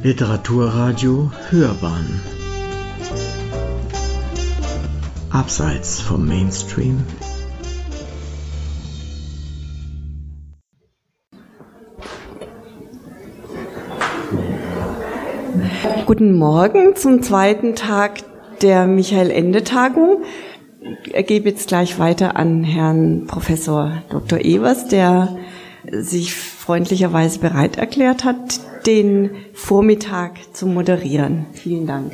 Literaturradio Hörbahn Abseits vom Mainstream Guten Morgen zum zweiten Tag der Michael-Ende-Tagung. Ich gebe jetzt gleich weiter an Herrn Professor Dr. Evers, der sich freundlicherweise bereit erklärt hat, den Vormittag zu moderieren. Vielen Dank.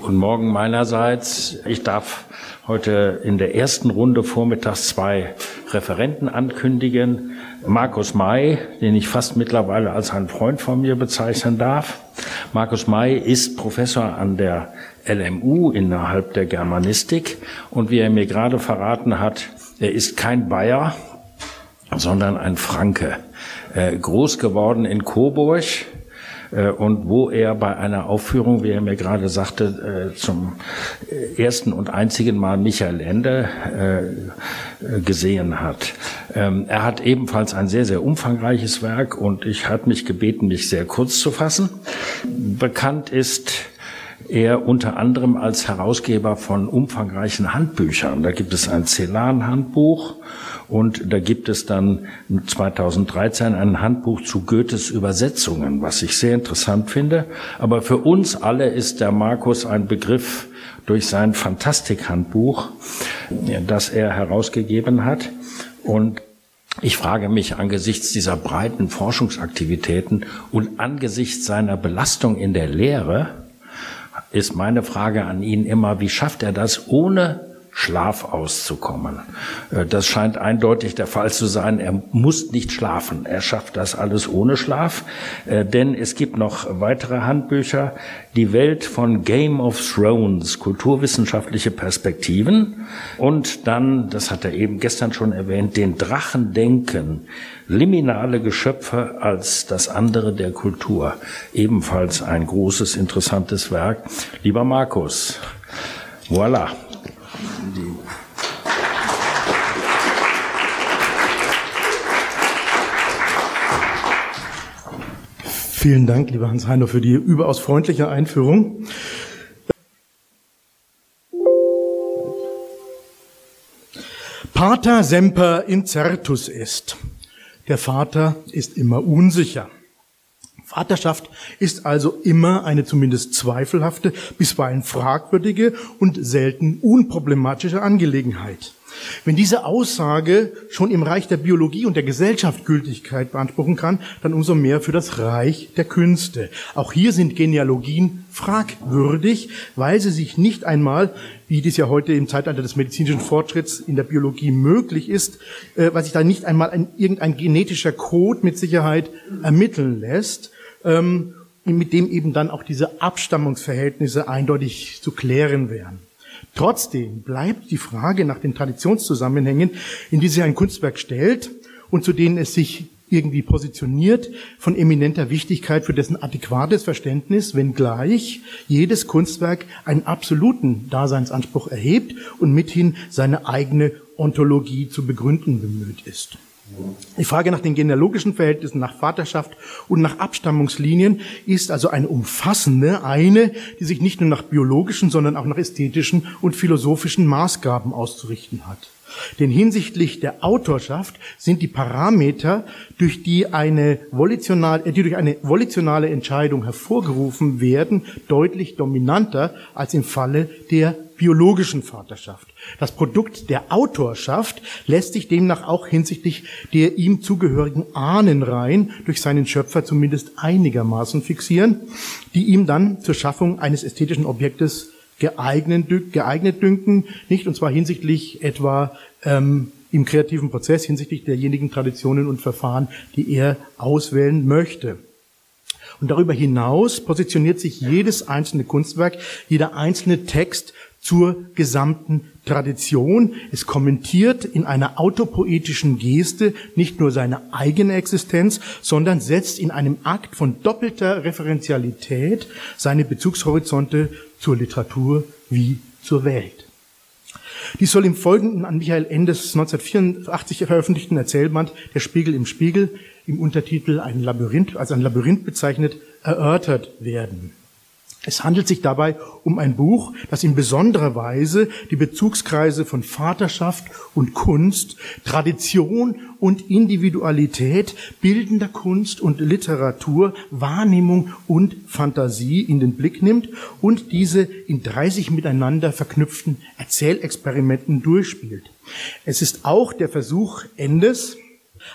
Guten Morgen meinerseits. Ich darf heute in der ersten Runde vormittags zwei Referenten ankündigen. Markus May, den ich fast mittlerweile als einen Freund von mir bezeichnen darf. Markus May ist Professor an der LMU innerhalb der Germanistik und wie er mir gerade verraten hat, er ist kein Bayer, sondern ein Franke. Äh, groß geworden in Coburg, äh, und wo er bei einer Aufführung, wie er mir gerade sagte, äh, zum ersten und einzigen Mal Michael Ende gesehen hat. Ähm, er hat ebenfalls ein sehr, sehr umfangreiches Werk und ich hat mich gebeten, mich sehr kurz zu fassen. Bekannt ist er unter anderem als Herausgeber von umfangreichen Handbüchern. Da gibt es ein Celan-Handbuch und da gibt es dann 2013 ein Handbuch zu Goethes Übersetzungen, was ich sehr interessant finde. Aber für uns alle ist der Markus ein Begriff durch sein Fantastik-Handbuch, das er herausgegeben hat. Und ich frage mich angesichts dieser breiten Forschungsaktivitäten und angesichts seiner Belastung in der Lehre, ist meine Frage an ihn immer, wie schafft er das, ohne Schlaf auszukommen. Äh, das scheint eindeutig der Fall zu sein. Er muss nicht schlafen. Er schafft das alles ohne Schlaf. Äh, denn es gibt noch weitere Handbücher. Die Welt von Game of Thrones, kulturwissenschaftliche Perspektiven. Und dann, das hat er eben gestern schon erwähnt, den Drachen denken. Liminale Geschöpfe als das andere der Kultur. Ebenfalls ein großes, interessantes Werk. Lieber Markus, voilà. Vielen Dank, lieber Hans Heino, für die überaus freundliche Einführung. Pater semper incertus ist. Der Vater ist immer unsicher. Vaterschaft ist also immer eine zumindest zweifelhafte, bisweilen fragwürdige und selten unproblematische Angelegenheit. Wenn diese Aussage schon im Reich der Biologie und der Gesellschaft Gültigkeit beanspruchen kann, dann umso mehr für das Reich der Künste. Auch hier sind Genealogien fragwürdig, weil sie sich nicht einmal, wie dies ja heute im Zeitalter des medizinischen Fortschritts in der Biologie möglich ist, äh, weil sich da nicht einmal ein, irgendein genetischer Code mit Sicherheit ermitteln lässt, ähm, mit dem eben dann auch diese Abstammungsverhältnisse eindeutig zu klären wären. Trotzdem bleibt die Frage nach den Traditionszusammenhängen, in die sich ein Kunstwerk stellt und zu denen es sich irgendwie positioniert, von eminenter Wichtigkeit für dessen adäquates Verständnis, wenngleich jedes Kunstwerk einen absoluten Daseinsanspruch erhebt und mithin seine eigene Ontologie zu begründen bemüht ist. Die Frage nach den genealogischen Verhältnissen, nach Vaterschaft und nach Abstammungslinien ist also eine umfassende, eine, die sich nicht nur nach biologischen, sondern auch nach ästhetischen und philosophischen Maßgaben auszurichten hat. Denn hinsichtlich der Autorschaft sind die Parameter, durch die eine volitional, die durch eine volitionale Entscheidung hervorgerufen werden, deutlich dominanter als im Falle der biologischen Vaterschaft. Das Produkt der Autorschaft lässt sich demnach auch hinsichtlich der ihm zugehörigen Ahnenreihen durch seinen Schöpfer zumindest einigermaßen fixieren, die ihm dann zur Schaffung eines ästhetischen Objektes geeignet, dünken, nicht und zwar hinsichtlich etwa ähm, im kreativen Prozess, hinsichtlich derjenigen Traditionen und Verfahren, die er auswählen möchte. Und darüber hinaus positioniert sich jedes einzelne Kunstwerk, jeder einzelne Text zur gesamten Tradition. Es kommentiert in einer autopoetischen Geste nicht nur seine eigene Existenz, sondern setzt in einem Akt von doppelter Referenzialität seine Bezugshorizonte zur Literatur wie zur Welt. Dies soll im Folgenden an Michael Endes 1984 veröffentlichten Erzählband Der Spiegel im Spiegel im Untertitel ein Labyrinth, als ein Labyrinth bezeichnet, erörtert werden. Es handelt sich dabei um ein Buch, das in besonderer Weise die Bezugskreise von Vaterschaft und Kunst, Tradition und Individualität, bildender Kunst und Literatur, Wahrnehmung und Fantasie in den Blick nimmt und diese in 30 miteinander verknüpften Erzählexperimenten durchspielt. Es ist auch der Versuch Endes,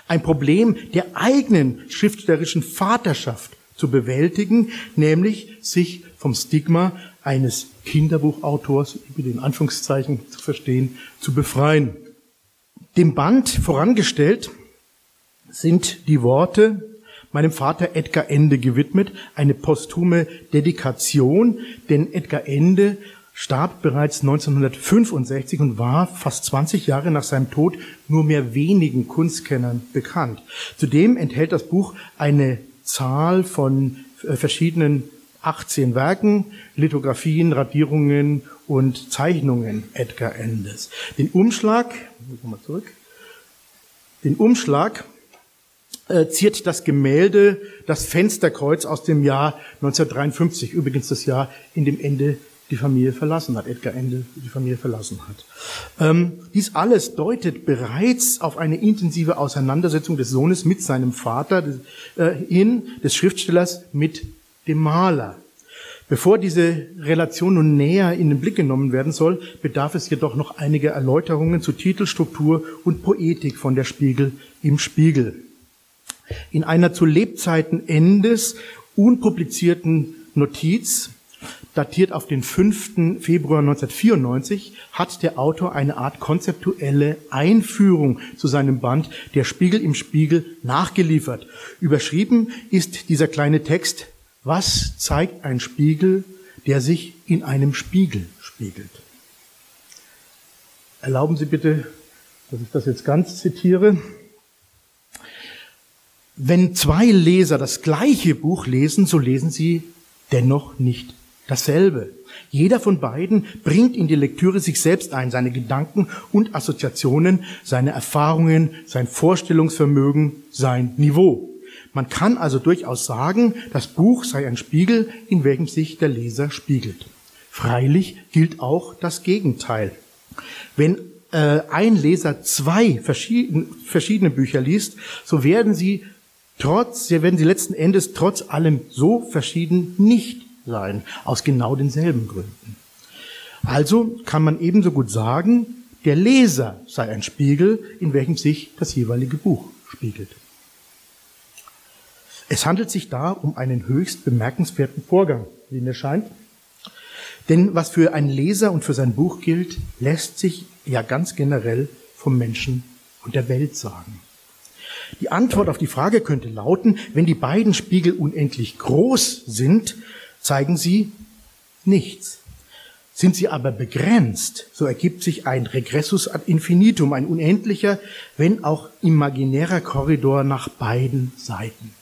ein Problem der eigenen schriftstellerischen Vaterschaft zu bewältigen, nämlich sich vom Stigma eines Kinderbuchautors, mit den Anführungszeichen zu verstehen, zu befreien. Dem Band vorangestellt sind die Worte meinem Vater Edgar Ende gewidmet, eine posthume Dedikation, denn Edgar Ende starb bereits 1965 und war fast 20 Jahre nach seinem Tod nur mehr wenigen Kunstkennern bekannt. Zudem enthält das Buch eine Zahl von äh, verschiedenen 18 Werken, Lithografien, Radierungen und Zeichnungen Edgar Endes. Den Umschlag, mal zurück, den Umschlag äh, ziert das Gemälde Das Fensterkreuz aus dem Jahr 1953, übrigens das Jahr, in dem Ende die Familie verlassen hat, Edgar Ende die Familie verlassen hat. Ähm, dies alles deutet bereits auf eine intensive Auseinandersetzung des Sohnes mit seinem Vater äh, hin, des Schriftstellers mit dem Maler. Bevor diese Relation nun näher in den Blick genommen werden soll, bedarf es jedoch noch einiger Erläuterungen zu Titelstruktur und Poetik von der Spiegel im Spiegel. In einer zu Lebzeiten Endes unpublizierten Notiz, datiert auf den 5. Februar 1994, hat der Autor eine Art konzeptuelle Einführung zu seinem Band Der Spiegel im Spiegel nachgeliefert. Überschrieben ist dieser kleine Text was zeigt ein Spiegel, der sich in einem Spiegel spiegelt? Erlauben Sie bitte, dass ich das jetzt ganz zitiere. Wenn zwei Leser das gleiche Buch lesen, so lesen sie dennoch nicht dasselbe. Jeder von beiden bringt in die Lektüre sich selbst ein, seine Gedanken und Assoziationen, seine Erfahrungen, sein Vorstellungsvermögen, sein Niveau. Man kann also durchaus sagen, das Buch sei ein Spiegel, in welchem sich der Leser spiegelt. Freilich gilt auch das Gegenteil. Wenn äh, ein Leser zwei verschiedene, verschiedene Bücher liest, so werden sie trotz, sie werden sie letzten Endes trotz allem so verschieden nicht sein, aus genau denselben Gründen. Also kann man ebenso gut sagen, der Leser sei ein Spiegel, in welchem sich das jeweilige Buch spiegelt. Es handelt sich da um einen höchst bemerkenswerten Vorgang, wie mir scheint. Denn was für einen Leser und für sein Buch gilt, lässt sich ja ganz generell vom Menschen und der Welt sagen. Die Antwort auf die Frage könnte lauten, wenn die beiden Spiegel unendlich groß sind, zeigen sie nichts. Sind sie aber begrenzt, so ergibt sich ein Regressus ad infinitum, ein unendlicher, wenn auch imaginärer Korridor nach beiden Seiten.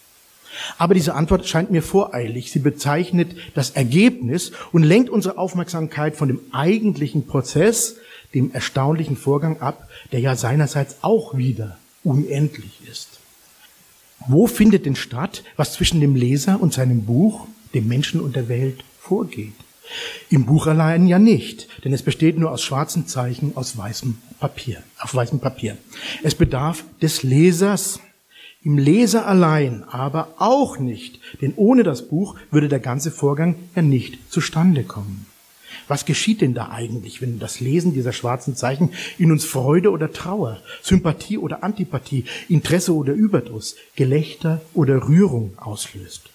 Aber diese Antwort scheint mir voreilig. Sie bezeichnet das Ergebnis und lenkt unsere Aufmerksamkeit von dem eigentlichen Prozess, dem erstaunlichen Vorgang ab, der ja seinerseits auch wieder unendlich ist. Wo findet denn statt, was zwischen dem Leser und seinem Buch, dem Menschen und der Welt vorgeht? Im Buch allein ja nicht, denn es besteht nur aus schwarzen Zeichen aus weißem Papier, auf weißem Papier. Es bedarf des Lesers, im Leser allein aber auch nicht, denn ohne das Buch würde der ganze Vorgang ja nicht zustande kommen. Was geschieht denn da eigentlich, wenn das Lesen dieser schwarzen Zeichen in uns Freude oder Trauer, Sympathie oder Antipathie, Interesse oder Überdruss, Gelächter oder Rührung auslöst?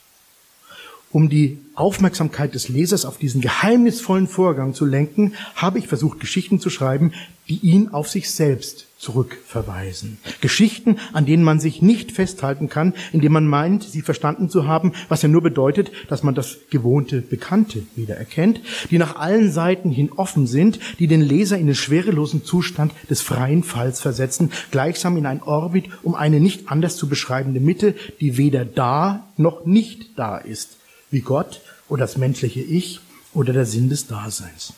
Um die Aufmerksamkeit des Lesers auf diesen geheimnisvollen Vorgang zu lenken, habe ich versucht, Geschichten zu schreiben, die ihn auf sich selbst zurückverweisen. Geschichten, an denen man sich nicht festhalten kann, indem man meint, sie verstanden zu haben, was ja nur bedeutet, dass man das gewohnte Bekannte wieder erkennt, die nach allen Seiten hin offen sind, die den Leser in den schwerelosen Zustand des freien Falls versetzen, gleichsam in ein Orbit um eine nicht anders zu beschreibende Mitte, die weder da noch nicht da ist, wie Gott oder das menschliche Ich oder der Sinn des Daseins.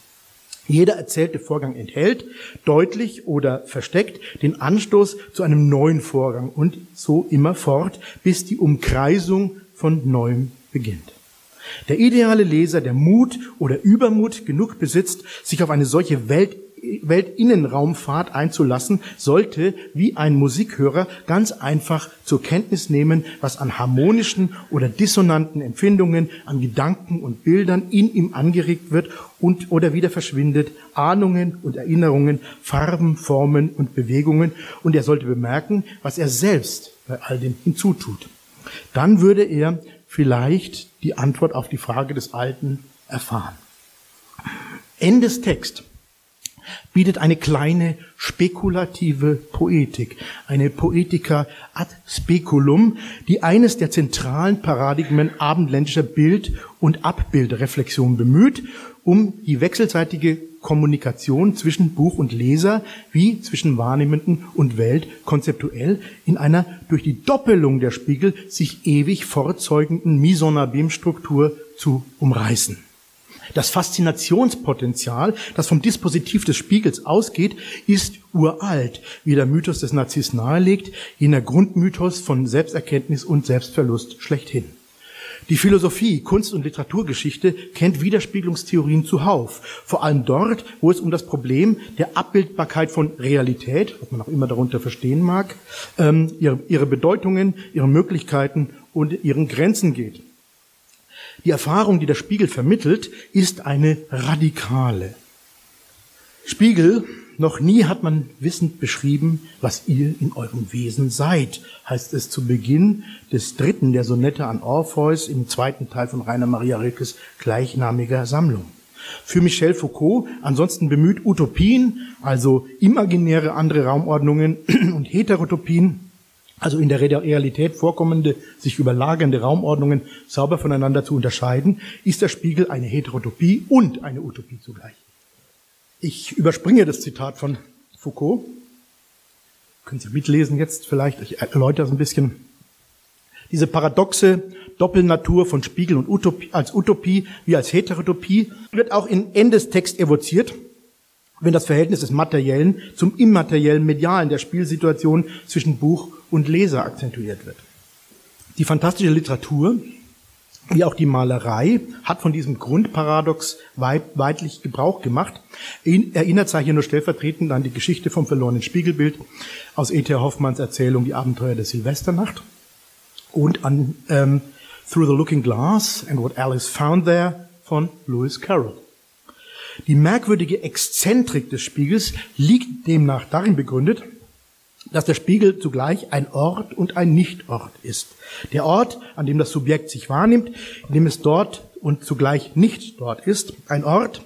Jeder erzählte Vorgang enthält, deutlich oder versteckt, den Anstoß zu einem neuen Vorgang und so immer fort, bis die Umkreisung von Neuem beginnt. Der ideale Leser, der Mut oder Übermut genug besitzt, sich auf eine solche Welt Weltinnenraumfahrt einzulassen, sollte wie ein Musikhörer ganz einfach zur Kenntnis nehmen, was an harmonischen oder dissonanten Empfindungen, an Gedanken und Bildern in ihm angeregt wird und oder wieder verschwindet, Ahnungen und Erinnerungen, Farben, Formen und Bewegungen und er sollte bemerken, was er selbst bei all dem hinzutut. Dann würde er vielleicht die Antwort auf die Frage des Alten erfahren. Endes Text bietet eine kleine spekulative Poetik, eine Poetica ad speculum, die eines der zentralen Paradigmen abendländischer Bild- und Abbildreflexion bemüht, um die wechselseitige Kommunikation zwischen Buch und Leser wie zwischen Wahrnehmenden und Welt konzeptuell in einer durch die Doppelung der Spiegel sich ewig fortzeugenden Misonabim-Struktur zu umreißen. Das Faszinationspotenzial, das vom Dispositiv des Spiegels ausgeht, ist uralt, wie der Mythos des Narziss nahelegt, jener Grundmythos von Selbsterkenntnis und Selbstverlust schlechthin. Die Philosophie, Kunst- und Literaturgeschichte kennt Widerspiegelungstheorien zuhauf. Vor allem dort, wo es um das Problem der Abbildbarkeit von Realität, was man auch immer darunter verstehen mag, ähm, ihre, ihre Bedeutungen, ihre Möglichkeiten und ihren Grenzen geht. Die Erfahrung, die der Spiegel vermittelt, ist eine radikale. Spiegel, noch nie hat man wissend beschrieben, was ihr in eurem Wesen seid, heißt es zu Beginn des dritten der Sonette an Orpheus im zweiten Teil von Rainer Maria Rilkes gleichnamiger Sammlung. Für Michel Foucault ansonsten bemüht Utopien, also imaginäre andere Raumordnungen und Heterotopien, also in der Realität vorkommende, sich überlagernde Raumordnungen sauber voneinander zu unterscheiden, ist der Spiegel eine Heterotopie und eine Utopie zugleich. Ich überspringe das Zitat von Foucault. Können Sie mitlesen jetzt vielleicht? Ich erläutere es ein bisschen. Diese paradoxe Doppelnatur von Spiegel und Utopie, als Utopie wie als Heterotopie wird auch in Endes Text evoziert wenn das Verhältnis des Materiellen zum immateriellen Medialen der Spielsituation zwischen Buch und Leser akzentuiert wird. Die fantastische Literatur, wie auch die Malerei, hat von diesem Grundparadox weitlich Gebrauch gemacht. Erinnert sei hier nur stellvertretend an die Geschichte vom verlorenen Spiegelbild aus E.T. Hoffmanns Erzählung Die Abenteuer der Silvesternacht und an ähm, Through the Looking Glass and What Alice Found There von Lewis Carroll. Die merkwürdige Exzentrik des Spiegels liegt demnach darin begründet, dass der Spiegel zugleich ein Ort und ein Nichtort ist. Der Ort, an dem das Subjekt sich wahrnimmt, in dem es dort und zugleich nicht dort ist. Ein Ort,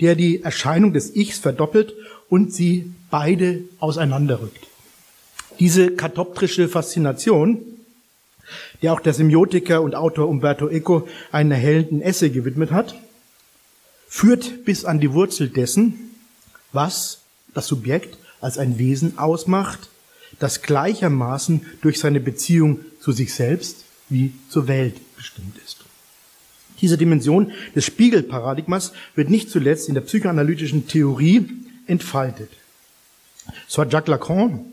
der die Erscheinung des Ichs verdoppelt und sie beide auseinanderrückt. Diese katoptrische Faszination, der auch der Semiotiker und Autor Umberto Eco einen erhellenden Essay gewidmet hat, führt bis an die Wurzel dessen, was das Subjekt als ein Wesen ausmacht, das gleichermaßen durch seine Beziehung zu sich selbst wie zur Welt bestimmt ist. Diese Dimension des Spiegelparadigmas wird nicht zuletzt in der psychoanalytischen Theorie entfaltet. So hat Jacques Lacan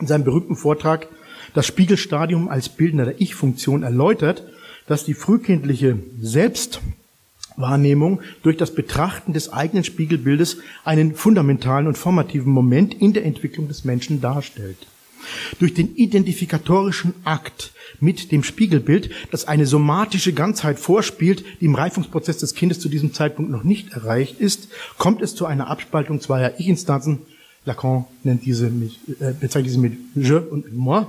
in seinem berühmten Vortrag das Spiegelstadium als Bildner der Ich-Funktion erläutert, dass die frühkindliche Selbst Wahrnehmung durch das Betrachten des eigenen Spiegelbildes einen fundamentalen und formativen Moment in der Entwicklung des Menschen darstellt. Durch den identifikatorischen Akt mit dem Spiegelbild, das eine somatische Ganzheit vorspielt, die im Reifungsprozess des Kindes zu diesem Zeitpunkt noch nicht erreicht ist, kommt es zu einer Abspaltung zweier Ich-Instanzen. Lacan nennt diese mit, äh, bezeichnet diese mit je und mit moi,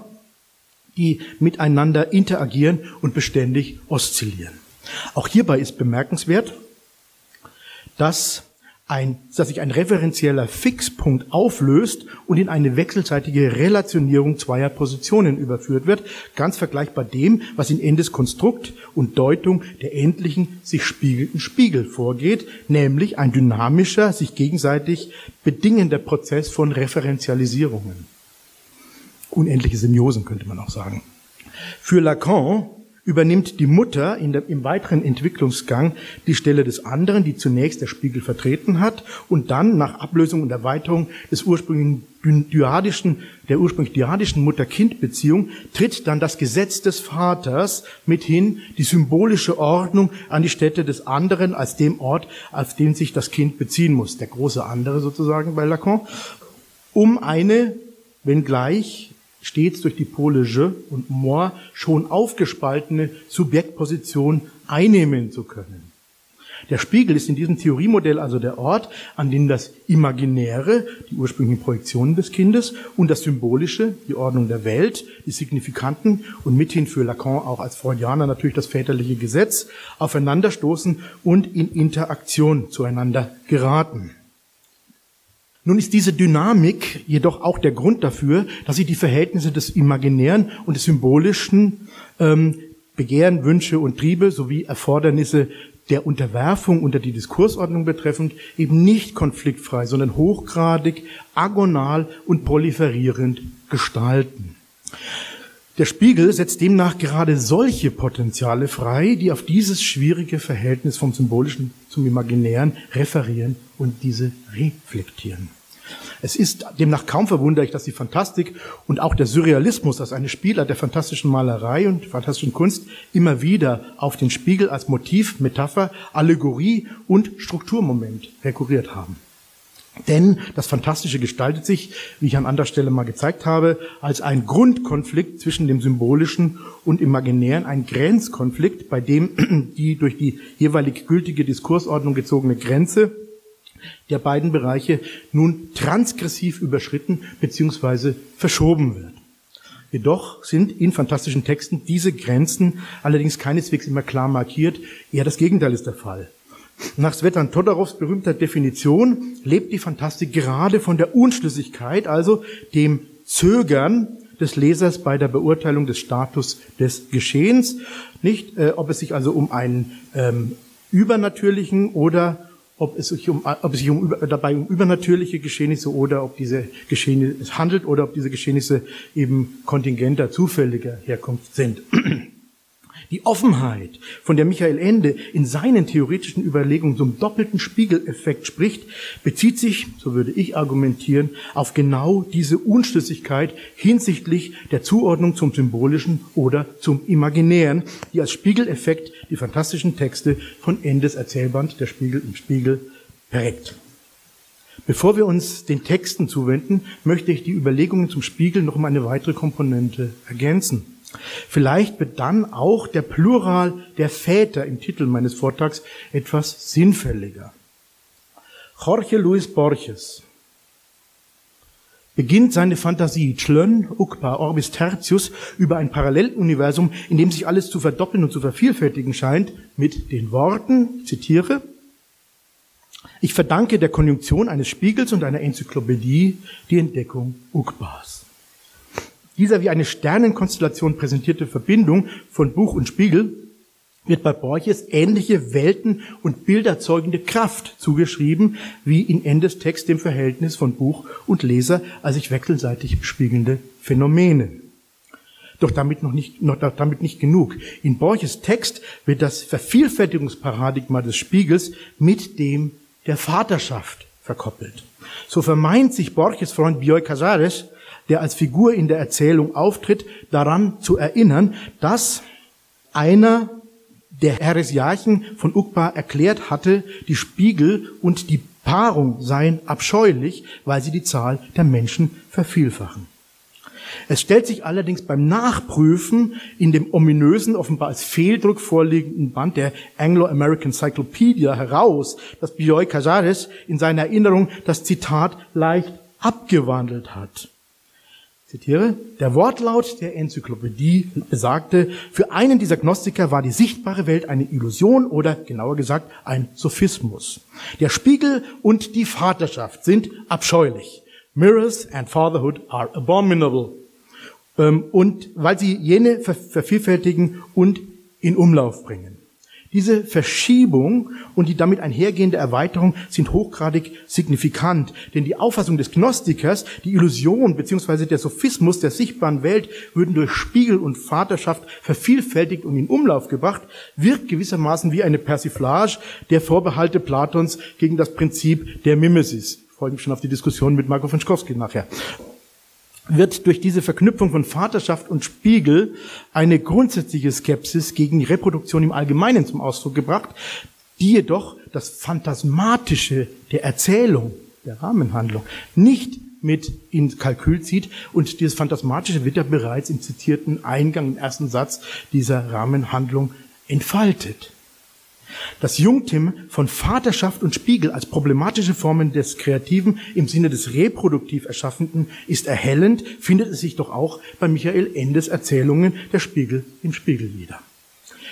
die miteinander interagieren und beständig oszillieren. Auch hierbei ist bemerkenswert, dass, ein, dass sich ein referenzieller Fixpunkt auflöst und in eine wechselseitige Relationierung zweier Positionen überführt wird, ganz vergleichbar dem, was in Endes Konstrukt und Deutung der endlichen sich spiegelnden Spiegel vorgeht, nämlich ein dynamischer, sich gegenseitig bedingender Prozess von Referenzialisierungen. Unendliche Semiosen könnte man auch sagen. Für Lacan übernimmt die Mutter der, im weiteren Entwicklungsgang die Stelle des anderen, die zunächst der Spiegel vertreten hat und dann nach Ablösung und Erweiterung des ursprünglichen dyadischen, der ursprünglich dyadischen Mutter-Kind-Beziehung tritt dann das Gesetz des Vaters mit hin, die symbolische Ordnung an die Stätte des anderen als dem Ort, auf den sich das Kind beziehen muss, der große andere sozusagen bei Lacan, um eine, wenngleich stets durch die Pole je und moi schon aufgespaltene Subjektposition einnehmen zu können. Der Spiegel ist in diesem Theoriemodell also der Ort, an dem das Imaginäre, die ursprünglichen Projektionen des Kindes, und das Symbolische, die Ordnung der Welt, die Signifikanten und mithin für Lacan auch als Freudianer natürlich das väterliche Gesetz, aufeinanderstoßen und in Interaktion zueinander geraten. Nun ist diese Dynamik jedoch auch der Grund dafür, dass sie die Verhältnisse des Imaginären und des Symbolischen ähm, Begehren, Wünsche und Triebe sowie Erfordernisse der Unterwerfung unter die Diskursordnung betreffend eben nicht konfliktfrei, sondern hochgradig, agonal und proliferierend gestalten. Der Spiegel setzt demnach gerade solche Potenziale frei, die auf dieses schwierige Verhältnis vom Symbolischen zum Imaginären referieren und diese reflektieren. Es ist demnach kaum verwunderlich, dass die Fantastik und auch der Surrealismus als eine Spieler der fantastischen Malerei und fantastischen Kunst immer wieder auf den Spiegel als Motiv, Metapher, Allegorie und Strukturmoment rekurriert haben. Denn das Fantastische gestaltet sich, wie ich an anderer Stelle mal gezeigt habe, als ein Grundkonflikt zwischen dem Symbolischen und Imaginären, ein Grenzkonflikt, bei dem die durch die jeweilig gültige Diskursordnung gezogene Grenze der beiden Bereiche nun transgressiv überschritten bzw. verschoben wird. Jedoch sind in fantastischen Texten diese Grenzen allerdings keineswegs immer klar markiert, eher das Gegenteil ist der Fall. Nach Svetan Todorovs berühmter Definition lebt die Fantastik gerade von der Unschlüssigkeit, also dem Zögern des Lesers bei der Beurteilung des Status des Geschehens, nicht, äh, ob es sich also um einen ähm, übernatürlichen oder ob es sich, um, ob es sich um, dabei um übernatürliche Geschehnisse oder ob diese Geschehnisse handelt oder ob diese Geschehnisse eben kontingenter, zufälliger Herkunft sind. Die Offenheit, von der Michael Ende in seinen theoretischen Überlegungen zum doppelten Spiegeleffekt spricht, bezieht sich, so würde ich argumentieren, auf genau diese Unschlüssigkeit hinsichtlich der Zuordnung zum Symbolischen oder zum Imaginären, die als Spiegeleffekt die fantastischen Texte von Endes Erzählband Der Spiegel im Spiegel prägt. Bevor wir uns den Texten zuwenden, möchte ich die Überlegungen zum Spiegel noch um eine weitere Komponente ergänzen. Vielleicht wird dann auch der Plural der Väter im Titel meines Vortrags etwas sinnfälliger. Jorge Luis Borges beginnt seine Fantasie Tlön, Ukpa, Orbis Tertius über ein Paralleluniversum, in dem sich alles zu verdoppeln und zu vervielfältigen scheint, mit den Worten, zitiere, ich verdanke der Konjunktion eines Spiegels und einer Enzyklopädie die Entdeckung Ukpas. Dieser wie eine Sternenkonstellation präsentierte Verbindung von Buch und Spiegel wird bei Borges ähnliche Welten und bilderzeugende Kraft zugeschrieben, wie in Endes Text dem Verhältnis von Buch und Leser als sich wechselseitig bespiegelnde Phänomene. Doch damit noch nicht, noch damit nicht genug. In Borges Text wird das Vervielfältigungsparadigma des Spiegels mit dem der Vaterschaft verkoppelt. So vermeint sich Borges Freund Bioy Casares der als Figur in der Erzählung auftritt, daran zu erinnern, dass einer der Heresiarchen von Ukpa erklärt hatte, die Spiegel und die Paarung seien abscheulich, weil sie die Zahl der Menschen vervielfachen. Es stellt sich allerdings beim Nachprüfen in dem ominösen, offenbar als Fehldruck vorliegenden Band der Anglo-American Cyclopedia heraus, dass Bioy Casares in seiner Erinnerung das Zitat leicht abgewandelt hat zitiere, der Wortlaut der Enzyklopädie besagte, für einen dieser Gnostiker war die sichtbare Welt eine Illusion oder genauer gesagt ein Sophismus. Der Spiegel und die Vaterschaft sind abscheulich. Mirrors and fatherhood are abominable. Ähm, und weil sie jene vervielfältigen und in Umlauf bringen. Diese Verschiebung und die damit einhergehende Erweiterung sind hochgradig signifikant, denn die Auffassung des Gnostikers, die Illusion bzw. der Sophismus der sichtbaren Welt würden durch Spiegel und Vaterschaft vervielfältigt und in Umlauf gebracht, wirkt gewissermaßen wie eine Persiflage der Vorbehalte Platons gegen das Prinzip der Mimesis. Ich freue mich schon auf die Diskussion mit Marco von Schkowski nachher wird durch diese Verknüpfung von Vaterschaft und Spiegel eine grundsätzliche Skepsis gegen die Reproduktion im Allgemeinen zum Ausdruck gebracht, die jedoch das Phantasmatische der Erzählung, der Rahmenhandlung, nicht mit ins Kalkül zieht. Und dieses Phantasmatische wird ja bereits im zitierten Eingang, im ersten Satz dieser Rahmenhandlung entfaltet. Das Jungtim von Vaterschaft und Spiegel als problematische Formen des Kreativen im Sinne des reproduktiv Erschaffenden ist erhellend, findet es sich doch auch bei Michael Endes Erzählungen der Spiegel im Spiegel wieder.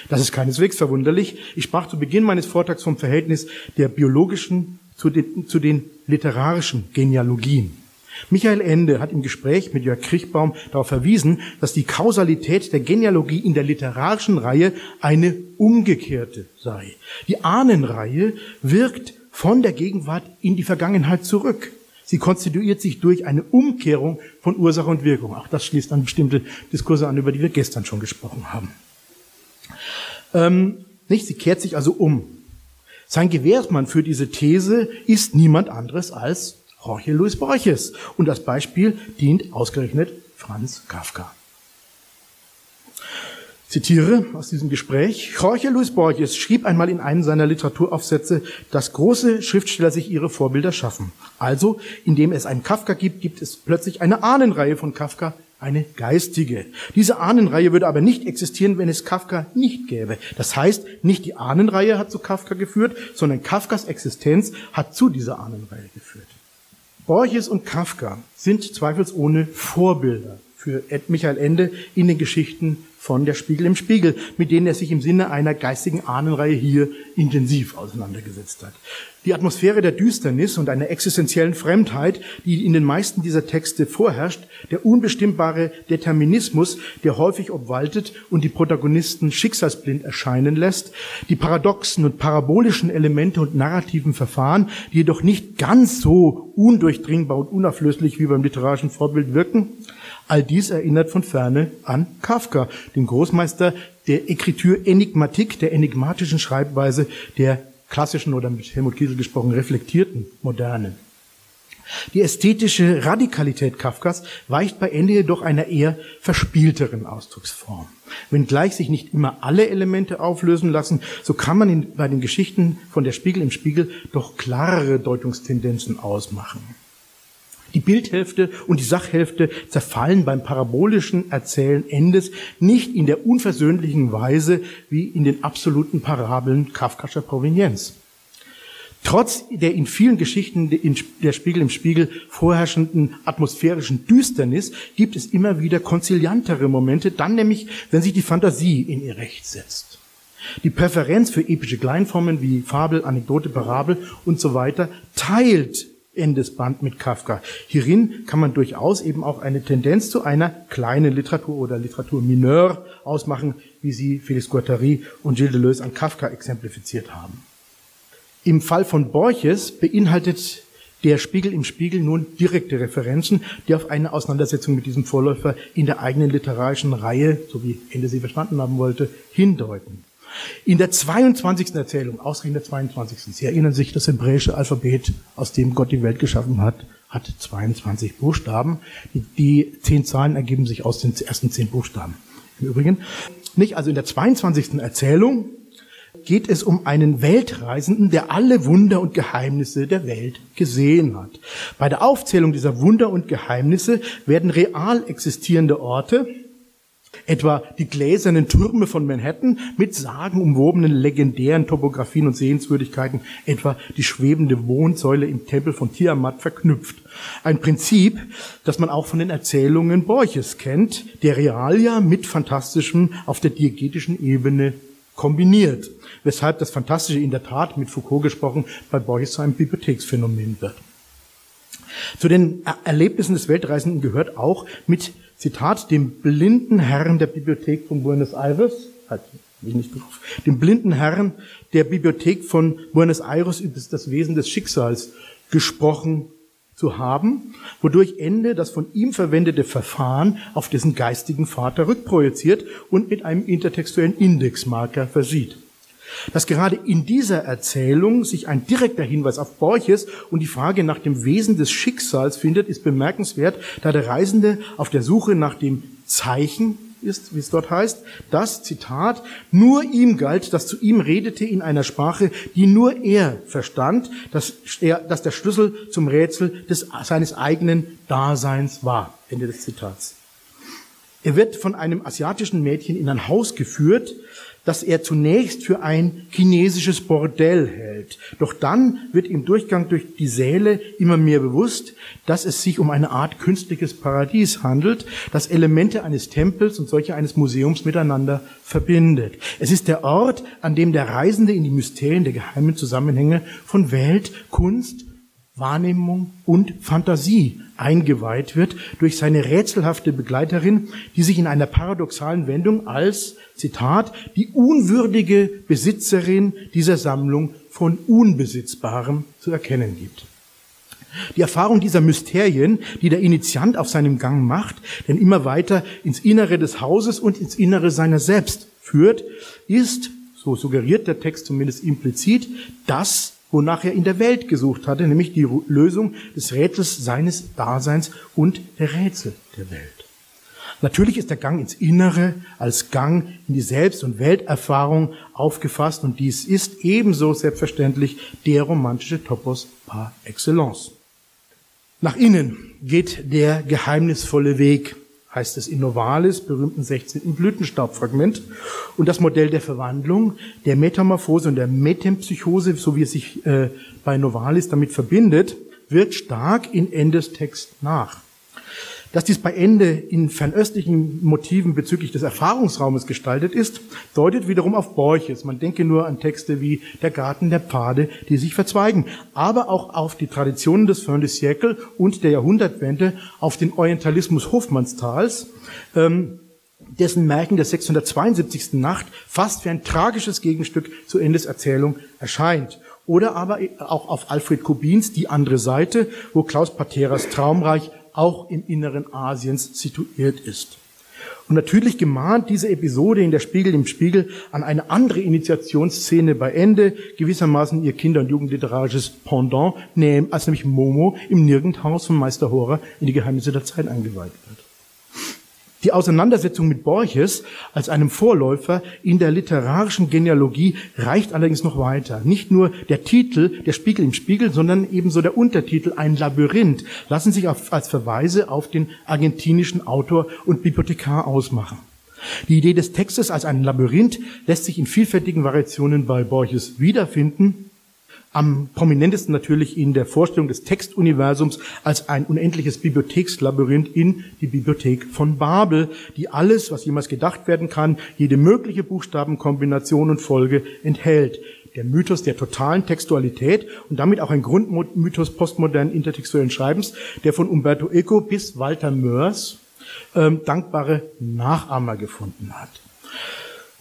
Das ist keineswegs verwunderlich. Ich sprach zu Beginn meines Vortrags vom Verhältnis der biologischen zu den, zu den literarischen Genealogien. Michael Ende hat im Gespräch mit Jörg Kriechbaum darauf verwiesen, dass die Kausalität der Genealogie in der literarischen Reihe eine umgekehrte sei. Die Ahnenreihe wirkt von der Gegenwart in die Vergangenheit zurück. Sie konstituiert sich durch eine Umkehrung von Ursache und Wirkung. Auch das schließt an bestimmte Diskurse an, über die wir gestern schon gesprochen haben. Ähm, nicht? Sie kehrt sich also um. Sein Gewährsmann für diese These ist niemand anderes als Jorge Luis Borges. Und das Beispiel dient ausgerechnet Franz Kafka. Zitiere aus diesem Gespräch. Jorge Luis Borges schrieb einmal in einem seiner Literaturaufsätze, dass große Schriftsteller sich ihre Vorbilder schaffen. Also, indem es einen Kafka gibt, gibt es plötzlich eine Ahnenreihe von Kafka, eine geistige. Diese Ahnenreihe würde aber nicht existieren, wenn es Kafka nicht gäbe. Das heißt, nicht die Ahnenreihe hat zu Kafka geführt, sondern Kafkas Existenz hat zu dieser Ahnenreihe geführt. Borges und Kafka sind zweifelsohne Vorbilder für Michael Ende in den Geschichten von Der Spiegel im Spiegel, mit denen er sich im Sinne einer geistigen Ahnenreihe hier intensiv auseinandergesetzt hat. Die Atmosphäre der Düsternis und einer existenziellen Fremdheit, die in den meisten dieser Texte vorherrscht, der unbestimmbare Determinismus, der häufig obwaltet und die Protagonisten schicksalsblind erscheinen lässt, die paradoxen und parabolischen Elemente und narrativen Verfahren, die jedoch nicht ganz so undurchdringbar und unauflöslich wie beim literarischen Vorbild wirken, All dies erinnert von ferne an Kafka, den Großmeister der Ekritur Enigmatik, der enigmatischen Schreibweise der klassischen oder mit Helmut Kiesel gesprochen reflektierten Moderne. Die ästhetische Radikalität Kafkas weicht bei Ende jedoch einer eher verspielteren Ausdrucksform. Wenngleich sich nicht immer alle Elemente auflösen lassen, so kann man in, bei den Geschichten von der Spiegel im Spiegel doch klarere Deutungstendenzen ausmachen. Die Bildhälfte und die Sachhälfte zerfallen beim parabolischen Erzählen Endes nicht in der unversöhnlichen Weise wie in den absoluten Parabeln Kafkascher Provenienz. Trotz der in vielen Geschichten der Spiegel im Spiegel vorherrschenden atmosphärischen Düsternis gibt es immer wieder konziliantere Momente, dann nämlich, wenn sich die Fantasie in ihr Recht setzt. Die Präferenz für epische Kleinformen wie Fabel, Anekdote, Parabel und so weiter teilt Endesband mit Kafka. Hierin kann man durchaus eben auch eine Tendenz zu einer kleinen Literatur oder Literatur mineur ausmachen, wie sie Felix Guattari und Gilles Deleuze an Kafka exemplifiziert haben. Im Fall von Borches beinhaltet der Spiegel im Spiegel nun direkte Referenzen, die auf eine Auseinandersetzung mit diesem Vorläufer in der eigenen literarischen Reihe, so wie Ende sie verstanden haben wollte, hindeuten. In der 22. Erzählung, ausgerechnet der 22. Sie erinnern sich, das hebräische Alphabet, aus dem Gott die Welt geschaffen hat, hat 22 Buchstaben. Die, die zehn Zahlen ergeben sich aus den ersten zehn Buchstaben. Im Übrigen. Nicht, also in der 22. Erzählung geht es um einen Weltreisenden, der alle Wunder und Geheimnisse der Welt gesehen hat. Bei der Aufzählung dieser Wunder und Geheimnisse werden real existierende Orte, Etwa die gläsernen Türme von Manhattan mit sagenumwobenen legendären Topografien und Sehenswürdigkeiten, etwa die schwebende Wohnsäule im Tempel von Tiamat verknüpft. Ein Prinzip, das man auch von den Erzählungen Borches kennt, der Realia mit Fantastischem auf der diegetischen Ebene kombiniert, weshalb das Fantastische in der Tat, mit Foucault gesprochen, bei Borges zu einem Bibliotheksphänomen wird. Zu den Erlebnissen des Weltreisenden gehört auch mit Zitat, dem blinden Herrn der Bibliothek von Buenos Aires, halt ich nicht drauf, dem blinden Herrn der Bibliothek von Buenos Aires über das Wesen des Schicksals gesprochen zu haben, wodurch Ende das von ihm verwendete Verfahren auf dessen geistigen Vater rückprojiziert und mit einem intertextuellen Indexmarker versieht. Dass gerade in dieser Erzählung sich ein direkter Hinweis auf Borches und die Frage nach dem Wesen des Schicksals findet, ist bemerkenswert, da der Reisende auf der Suche nach dem Zeichen ist, wie es dort heißt, das, Zitat, nur ihm galt, das zu ihm redete in einer Sprache, die nur er verstand, dass, er, dass der Schlüssel zum Rätsel des, seines eigenen Daseins war. Ende des Zitats. Er wird von einem asiatischen Mädchen in ein Haus geführt, das er zunächst für ein chinesisches Bordell hält. Doch dann wird im Durchgang durch die Säle immer mehr bewusst, dass es sich um eine Art künstliches Paradies handelt, das Elemente eines Tempels und solche eines Museums miteinander verbindet. Es ist der Ort, an dem der Reisende in die Mysterien der geheimen Zusammenhänge von Welt, Kunst, Wahrnehmung und Fantasie eingeweiht wird durch seine rätselhafte Begleiterin, die sich in einer paradoxalen Wendung als, Zitat, die unwürdige Besitzerin dieser Sammlung von Unbesitzbarem zu erkennen gibt. Die Erfahrung dieser Mysterien, die der Initiant auf seinem Gang macht, denn immer weiter ins Innere des Hauses und ins Innere seiner selbst führt, ist, so suggeriert der Text zumindest implizit, das wonach er in der Welt gesucht hatte, nämlich die Lösung des Rätsels seines Daseins und der Rätsel der Welt. Natürlich ist der Gang ins Innere als Gang in die Selbst- und Welterfahrung aufgefasst und dies ist ebenso selbstverständlich der romantische Topos par excellence. Nach innen geht der geheimnisvolle Weg heißt es in Novalis, berühmten 16. Blütenstaubfragment. Und das Modell der Verwandlung, der Metamorphose und der Metempsychose, so wie es sich äh, bei Novalis damit verbindet, wirkt stark in Endes Text nach. Dass dies bei Ende in fernöstlichen Motiven bezüglich des Erfahrungsraumes gestaltet ist, deutet wiederum auf Borches. Man denke nur an Texte wie Der Garten der Pfade, die sich verzweigen, aber auch auf die Traditionen des Fin de siècle und der Jahrhundertwende, auf den Orientalismus Hofmannstals, ähm, dessen Märchen der 672. Nacht fast wie ein tragisches Gegenstück zu Endes Erzählung erscheint. Oder aber auch auf Alfred Kubins Die andere Seite, wo Klaus Pateras Traumreich auch im Inneren Asiens situiert ist. Und natürlich gemahnt diese Episode in der Spiegel im Spiegel an eine andere Initiationsszene bei Ende, gewissermaßen ihr Kinder- und Jugendliterarisches Pendant, als nämlich Momo im Nirgendhaus von Meister Horer in die Geheimnisse der Zeit eingeweiht wird. Die Auseinandersetzung mit Borges als einem Vorläufer in der literarischen Genealogie reicht allerdings noch weiter. Nicht nur der Titel, der Spiegel im Spiegel, sondern ebenso der Untertitel, ein Labyrinth, lassen sich als Verweise auf den argentinischen Autor und Bibliothekar ausmachen. Die Idee des Textes als ein Labyrinth lässt sich in vielfältigen Variationen bei Borges wiederfinden. Am prominentesten natürlich in der Vorstellung des Textuniversums als ein unendliches Bibliothekslabyrinth in die Bibliothek von Babel, die alles, was jemals gedacht werden kann, jede mögliche Buchstabenkombination und Folge enthält. Der Mythos der totalen Textualität und damit auch ein Grundmythos postmodernen intertextuellen Schreibens, der von Umberto Eco bis Walter Mörs ähm, dankbare Nachahmer gefunden hat.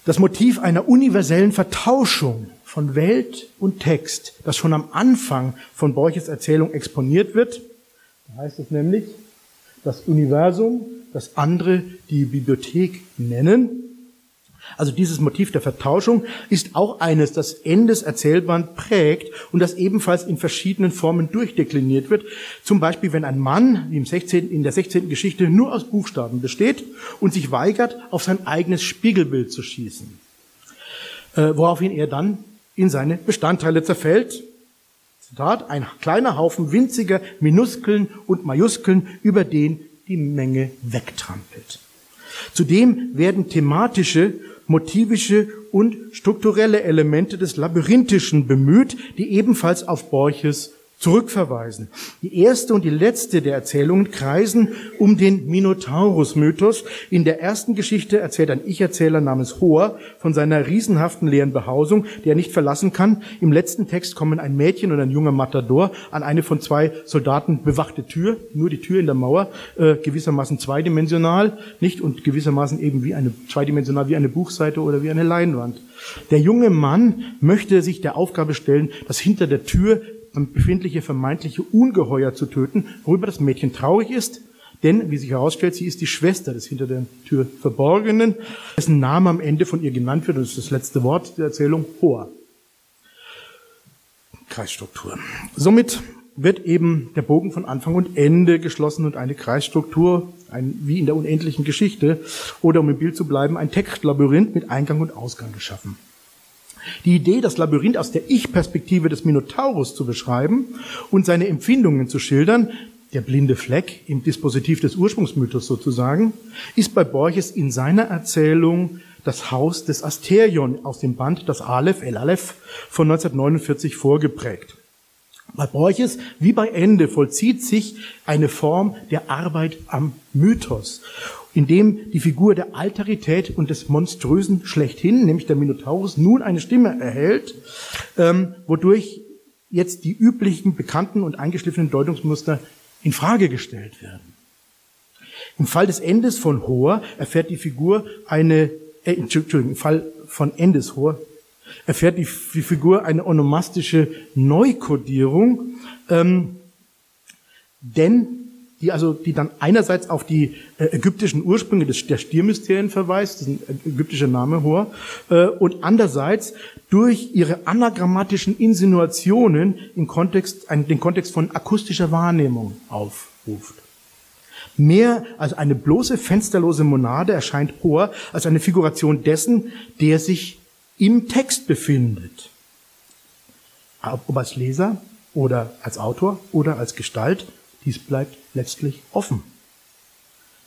Das Motiv einer universellen Vertauschung von Welt und Text, das schon am Anfang von Borches Erzählung exponiert wird. Da heißt es nämlich, das Universum, das andere die Bibliothek nennen. Also dieses Motiv der Vertauschung ist auch eines, das Endes Erzählband prägt und das ebenfalls in verschiedenen Formen durchdekliniert wird. Zum Beispiel, wenn ein Mann, wie im 16., in der 16. Geschichte, nur aus Buchstaben besteht und sich weigert, auf sein eigenes Spiegelbild zu schießen. Äh, woraufhin er dann in seine Bestandteile zerfällt. Zitat, ein kleiner Haufen winziger Minuskeln und Majuskeln, über den die Menge wegtrampelt. Zudem werden thematische, motivische und strukturelle Elemente des Labyrinthischen bemüht, die ebenfalls auf Borches zurückverweisen. Die erste und die letzte der Erzählungen kreisen um den Minotaurus-Mythos. In der ersten Geschichte erzählt ein Ich-Erzähler namens Hoher von seiner riesenhaften leeren Behausung, die er nicht verlassen kann. Im letzten Text kommen ein Mädchen und ein junger Matador an eine von zwei Soldaten bewachte Tür, nur die Tür in der Mauer, äh, gewissermaßen zweidimensional, nicht und gewissermaßen eben wie eine zweidimensional wie eine Buchseite oder wie eine Leinwand. Der junge Mann möchte sich der Aufgabe stellen, dass hinter der Tür befindliche vermeintliche Ungeheuer zu töten, worüber das Mädchen traurig ist, denn, wie sich herausstellt, sie ist die Schwester des hinter der Tür Verborgenen, dessen Name am Ende von ihr genannt wird, und das ist das letzte Wort der Erzählung, Hoa. Kreisstruktur. Somit wird eben der Bogen von Anfang und Ende geschlossen und eine Kreisstruktur, ein, wie in der unendlichen Geschichte, oder um im Bild zu bleiben, ein Textlabyrinth mit Eingang und Ausgang geschaffen. Die Idee, das Labyrinth aus der Ich-Perspektive des Minotaurus zu beschreiben und seine Empfindungen zu schildern, der blinde Fleck im Dispositiv des Ursprungsmythos sozusagen, ist bei Borges in seiner Erzählung das Haus des Asterion aus dem Band Das Aleph, El Aleph von 1949 vorgeprägt. Bei Borges wie bei Ende vollzieht sich eine Form der Arbeit am Mythos in dem die Figur der Alterität und des Monströsen schlechthin, nämlich der Minotaurus, nun eine Stimme erhält, ähm, wodurch jetzt die üblichen, bekannten und eingeschliffenen Deutungsmuster in Frage gestellt werden. Im Fall des Endes von Hoher erfährt die Figur eine, äh, Entschuldigung, im Fall von Endes Hoher erfährt die, die Figur eine onomastische Neukodierung, ähm, denn die also, die dann einerseits auf die äh, ägyptischen Ursprünge des, der Stiermysterien verweist, das ist ein ägyptischer Name Hor, äh, und andererseits durch ihre anagrammatischen Insinuationen im Kontext, den Kontext von akustischer Wahrnehmung aufruft. Mehr als eine bloße fensterlose Monade erscheint Hor als eine Figuration dessen, der sich im Text befindet. Ob als Leser oder als Autor oder als Gestalt, dies bleibt letztlich offen.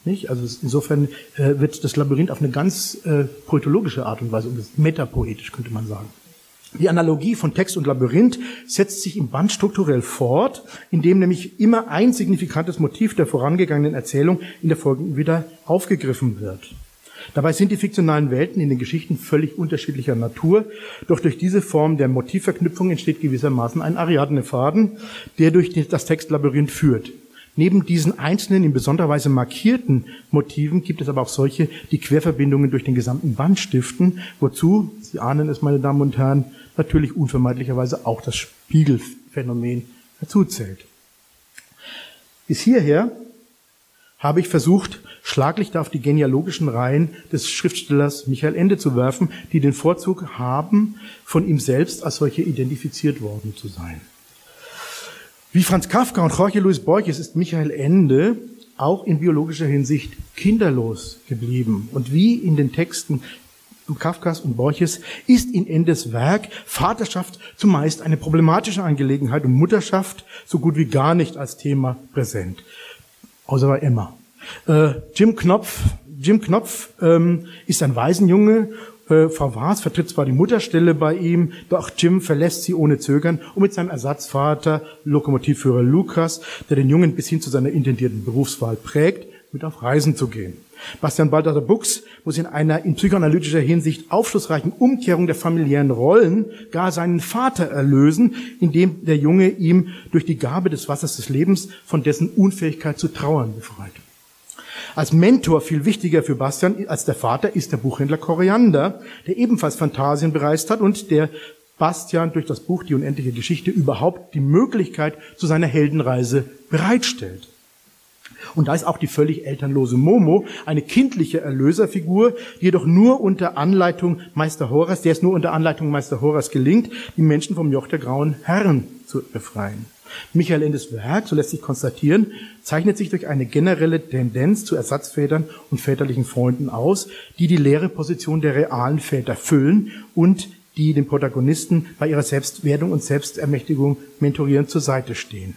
Nicht? Also insofern äh, wird das Labyrinth auf eine ganz äh, poetologische Art und Weise, metapoetisch könnte man sagen. Die Analogie von Text und Labyrinth setzt sich im Band strukturell fort, indem nämlich immer ein signifikantes Motiv der vorangegangenen Erzählung in der folgenden wieder aufgegriffen wird. Dabei sind die fiktionalen Welten in den Geschichten völlig unterschiedlicher Natur, doch durch diese Form der Motivverknüpfung entsteht gewissermaßen ein Ariadne-Faden, der durch das Textlabyrinth führt. Neben diesen einzelnen, in besonderer Weise markierten Motiven gibt es aber auch solche, die Querverbindungen durch den gesamten Band stiften, wozu, Sie ahnen es, meine Damen und Herren, natürlich unvermeidlicherweise auch das Spiegelphänomen dazuzählt. Bis hierher habe ich versucht, Schlaglichter auf die genealogischen Reihen des Schriftstellers Michael Ende zu werfen, die den Vorzug haben, von ihm selbst als solche identifiziert worden zu sein. Wie Franz Kafka und Jorge Luis Borges ist Michael Ende auch in biologischer Hinsicht kinderlos geblieben. Und wie in den Texten Kafkas und Borges ist in Endes Werk Vaterschaft zumeist eine problematische Angelegenheit und Mutterschaft so gut wie gar nicht als Thema präsent. Außer bei Emma. Äh, Jim Knopf, Jim Knopf ähm, ist ein Waisenjunge. Äh, Frau Waas vertritt zwar die Mutterstelle bei ihm, doch Jim verlässt sie ohne Zögern, um mit seinem Ersatzvater, Lokomotivführer Lukas, der den Jungen bis hin zu seiner intendierten Berufswahl prägt, mit auf Reisen zu gehen. Bastian Balthasar Buchs muss in einer in psychoanalytischer Hinsicht aufschlussreichen Umkehrung der familiären Rollen gar seinen Vater erlösen, indem der Junge ihm durch die Gabe des Wassers des Lebens von dessen Unfähigkeit zu trauern befreit. Als Mentor viel wichtiger für Bastian als der Vater ist der Buchhändler Koriander, der ebenfalls Fantasien bereist hat und der Bastian durch das Buch Die unendliche Geschichte überhaupt die Möglichkeit zu seiner Heldenreise bereitstellt. Und da ist auch die völlig elternlose Momo eine kindliche Erlöserfigur, die jedoch nur unter Anleitung Meister Horas, der es nur unter Anleitung Meister Horas gelingt, die Menschen vom Joch der grauen Herren zu befreien. Michael Endes Werk, so lässt sich konstatieren, zeichnet sich durch eine generelle Tendenz zu Ersatzvätern und väterlichen Freunden aus, die die leere Position der realen Väter füllen und die den Protagonisten bei ihrer Selbstwerdung und Selbstermächtigung mentorierend zur Seite stehen.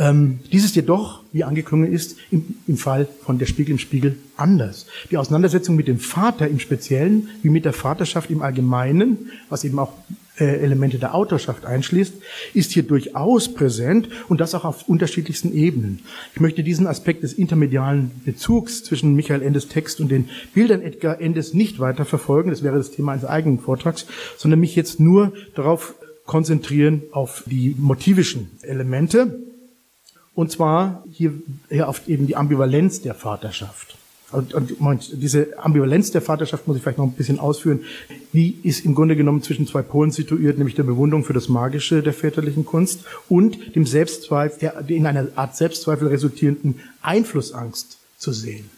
Ähm, dies ist jedoch, wie angeklungen ist, im, im Fall von der Spiegel im Spiegel anders. Die Auseinandersetzung mit dem Vater im Speziellen, wie mit der Vaterschaft im Allgemeinen, was eben auch äh, Elemente der Autorschaft einschließt, ist hier durchaus präsent und das auch auf unterschiedlichsten Ebenen. Ich möchte diesen Aspekt des intermedialen Bezugs zwischen Michael Endes Text und den Bildern Edgar Endes nicht weiter verfolgen, das wäre das Thema eines eigenen Vortrags, sondern mich jetzt nur darauf konzentrieren auf die motivischen Elemente und zwar hier, hier auf eben die Ambivalenz der Vaterschaft. Und, und diese Ambivalenz der Vaterschaft muss ich vielleicht noch ein bisschen ausführen. Die ist im Grunde genommen zwischen zwei Polen situiert, nämlich der Bewunderung für das Magische der väterlichen Kunst und dem Selbstzweifel, der in einer Art Selbstzweifel resultierenden Einflussangst zu sehen.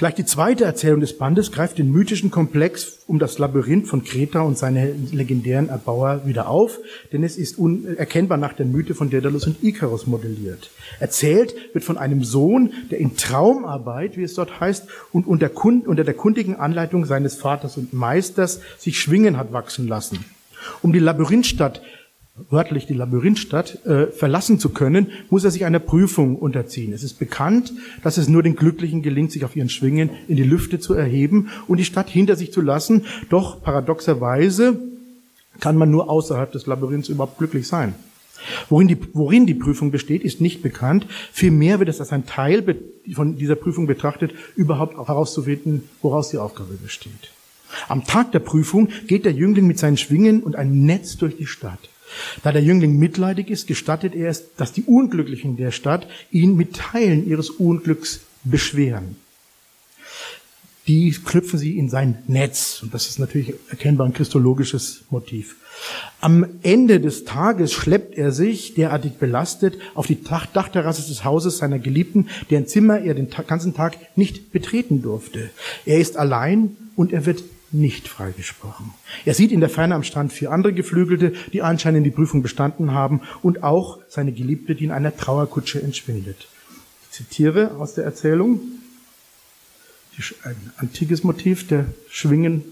Gleich die zweite Erzählung des Bandes greift den mythischen Komplex um das Labyrinth von Kreta und seine legendären Erbauer wieder auf, denn es ist unerkennbar nach der Mythe von Daedalus und Ikarus modelliert. Erzählt wird von einem Sohn, der in Traumarbeit, wie es dort heißt, und unter, unter der kundigen Anleitung seines Vaters und Meisters sich Schwingen hat wachsen lassen. Um die Labyrinthstadt wörtlich die Labyrinthstadt, äh, verlassen zu können, muss er sich einer Prüfung unterziehen. Es ist bekannt, dass es nur den Glücklichen gelingt, sich auf ihren Schwingen in die Lüfte zu erheben und die Stadt hinter sich zu lassen. Doch paradoxerweise kann man nur außerhalb des Labyrinths überhaupt glücklich sein. Worin die, worin die Prüfung besteht, ist nicht bekannt. Vielmehr wird es als ein Teil von dieser Prüfung betrachtet, überhaupt herauszufinden, woraus die Aufgabe besteht. Am Tag der Prüfung geht der Jüngling mit seinen Schwingen und einem Netz durch die Stadt. Da der Jüngling mitleidig ist, gestattet er es, dass die Unglücklichen der Stadt ihn mit Teilen ihres Unglücks beschweren. Die knüpfen sie in sein Netz. Und das ist natürlich erkennbar ein christologisches Motiv. Am Ende des Tages schleppt er sich, derartig belastet, auf die Dachterrasse des Hauses seiner Geliebten, deren Zimmer er den ganzen Tag nicht betreten durfte. Er ist allein und er wird nicht freigesprochen. Er sieht in der Ferne am Strand vier andere Geflügelte, die anscheinend die Prüfung bestanden haben und auch seine Geliebte, die in einer Trauerkutsche entschwindet. Ich zitiere aus der Erzählung ein antikes Motiv der Schwingen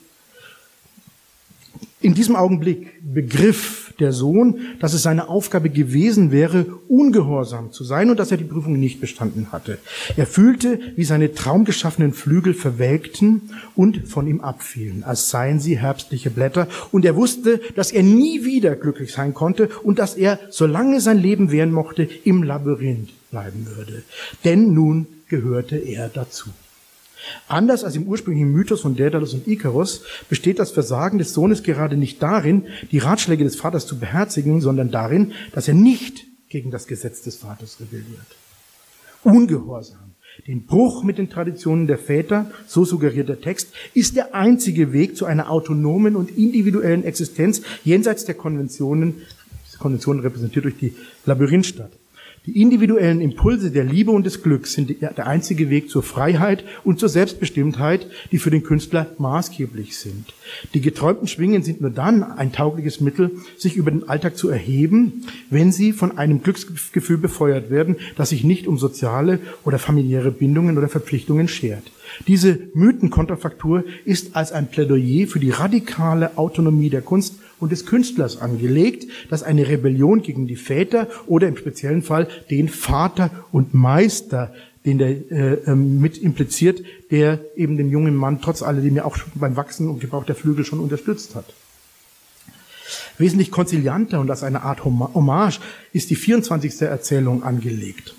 in diesem Augenblick begriff der Sohn, dass es seine Aufgabe gewesen wäre, ungehorsam zu sein und dass er die Prüfung nicht bestanden hatte. Er fühlte, wie seine traumgeschaffenen Flügel verwelkten und von ihm abfielen, als seien sie herbstliche Blätter. Und er wusste, dass er nie wieder glücklich sein konnte und dass er, solange sein Leben währen mochte, im Labyrinth bleiben würde. Denn nun gehörte er dazu. Anders als im ursprünglichen Mythos von Daedalus und Ikarus besteht das Versagen des Sohnes gerade nicht darin, die Ratschläge des Vaters zu beherzigen, sondern darin, dass er nicht gegen das Gesetz des Vaters rebelliert. Ungehorsam, den Bruch mit den Traditionen der Väter, so suggeriert der Text, ist der einzige Weg zu einer autonomen und individuellen Existenz jenseits der Konventionen, Konventionen repräsentiert durch die Labyrinthstadt. Die individuellen Impulse der Liebe und des Glücks sind der einzige Weg zur Freiheit und zur Selbstbestimmtheit, die für den Künstler maßgeblich sind. Die geträumten Schwingen sind nur dann ein taugliches Mittel, sich über den Alltag zu erheben, wenn sie von einem Glücksgefühl befeuert werden, das sich nicht um soziale oder familiäre Bindungen oder Verpflichtungen schert. Diese Mythenkonterfaktur ist als ein Plädoyer für die radikale Autonomie der Kunst und des Künstlers angelegt, dass eine Rebellion gegen die Väter oder im speziellen Fall den Vater und Meister, den der äh, ähm, mit impliziert, der eben den jungen Mann trotz alledem ja auch beim Wachsen und Gebrauch der Flügel schon unterstützt hat. Wesentlich konzilianter und als eine Art Hommage ist die 24. Erzählung angelegt.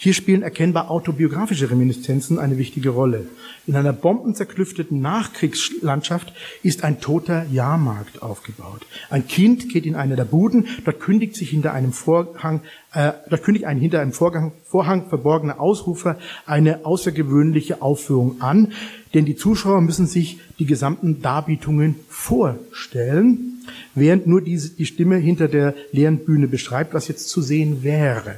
Hier spielen erkennbar autobiografische Reminiszenzen eine wichtige Rolle. In einer bombenzerklüfteten Nachkriegslandschaft ist ein toter Jahrmarkt aufgebaut. Ein Kind geht in eine der Buden, dort kündigt sich hinter einem Vorhang, äh, dort kündigt ein hinter einem Vorgang, Vorhang verborgener Ausrufer eine außergewöhnliche Aufführung an, denn die Zuschauer müssen sich die gesamten Darbietungen vorstellen, während nur diese, die Stimme hinter der leeren Bühne beschreibt, was jetzt zu sehen wäre.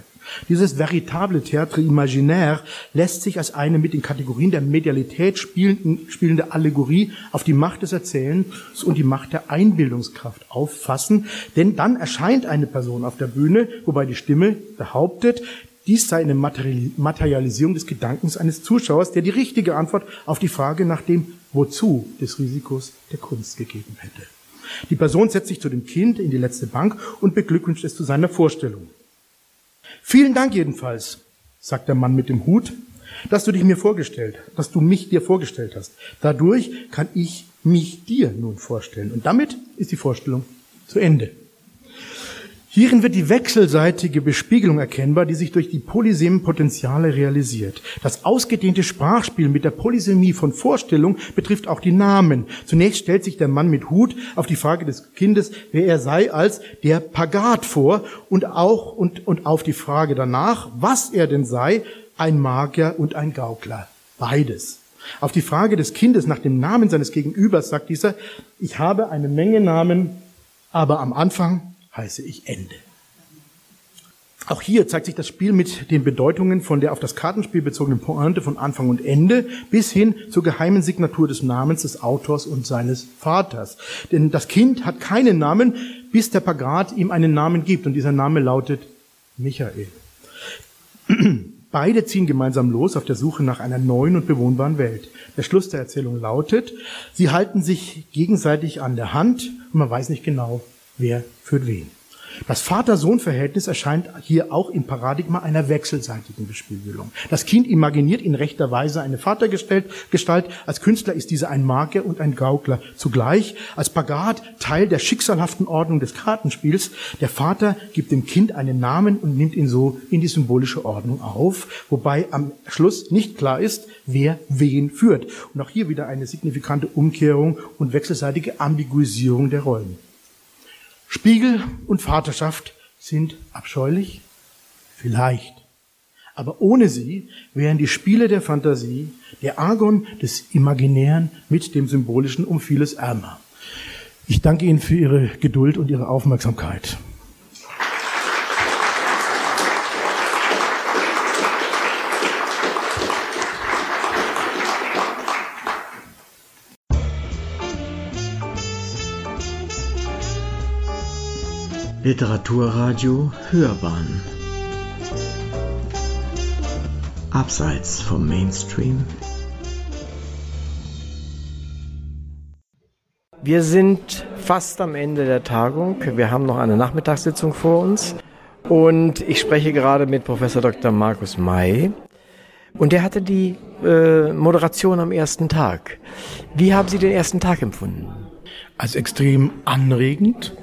Dieses veritable Théâtre imaginaire lässt sich als eine mit den Kategorien der Medialität spielende Allegorie auf die Macht des Erzählens und die Macht der Einbildungskraft auffassen, denn dann erscheint eine Person auf der Bühne, wobei die Stimme behauptet, dies sei eine Materialisierung des Gedankens eines Zuschauers, der die richtige Antwort auf die Frage nach dem Wozu des Risikos der Kunst gegeben hätte. Die Person setzt sich zu dem Kind in die letzte Bank und beglückwünscht es zu seiner Vorstellung. Vielen Dank jedenfalls, sagt der Mann mit dem Hut. dass du dich mir vorgestellt, dass du mich dir vorgestellt hast. Dadurch kann ich mich dir nun vorstellen. Und damit ist die Vorstellung zu Ende. Hierin wird die wechselseitige Bespiegelung erkennbar, die sich durch die polysemen Potenziale realisiert. Das ausgedehnte Sprachspiel mit der Polysemie von Vorstellung betrifft auch die Namen. Zunächst stellt sich der Mann mit Hut auf die Frage des Kindes, wer er sei, als der Pagat vor und auch und, und auf die Frage danach, was er denn sei, ein Magier und ein Gaukler. Beides. Auf die Frage des Kindes nach dem Namen seines Gegenübers sagt dieser, ich habe eine Menge Namen, aber am Anfang heiße ich Ende. Auch hier zeigt sich das Spiel mit den Bedeutungen von der auf das Kartenspiel bezogenen Pointe von Anfang und Ende bis hin zur geheimen Signatur des Namens des Autors und seines Vaters. Denn das Kind hat keinen Namen, bis der Pagat ihm einen Namen gibt und dieser Name lautet Michael. Beide ziehen gemeinsam los auf der Suche nach einer neuen und bewohnbaren Welt. Der Schluss der Erzählung lautet, sie halten sich gegenseitig an der Hand und man weiß nicht genau, wer führt wen. Das Vater-Sohn-Verhältnis erscheint hier auch im Paradigma einer wechselseitigen Bespiegelung. Das Kind imaginiert in rechter Weise eine Vatergestalt. Als Künstler ist dieser ein Magier und ein Gaukler zugleich. Als Pagat Teil der schicksalhaften Ordnung des Kartenspiels. Der Vater gibt dem Kind einen Namen und nimmt ihn so in die symbolische Ordnung auf, wobei am Schluss nicht klar ist, wer wen führt. Und auch hier wieder eine signifikante Umkehrung und wechselseitige Ambiguisierung der Rollen. Spiegel und Vaterschaft sind abscheulich? Vielleicht. Aber ohne sie wären die Spiele der Fantasie, der Argon des Imaginären mit dem Symbolischen um vieles ärmer. Ich danke Ihnen für Ihre Geduld und Ihre Aufmerksamkeit. Literaturradio Hörbahn Abseits vom Mainstream Wir sind fast am Ende der Tagung. Wir haben noch eine Nachmittagssitzung vor uns. Und ich spreche gerade mit Professor Dr. Markus May. Und der hatte die äh, Moderation am ersten Tag. Wie haben Sie den ersten Tag empfunden? Als extrem anregend,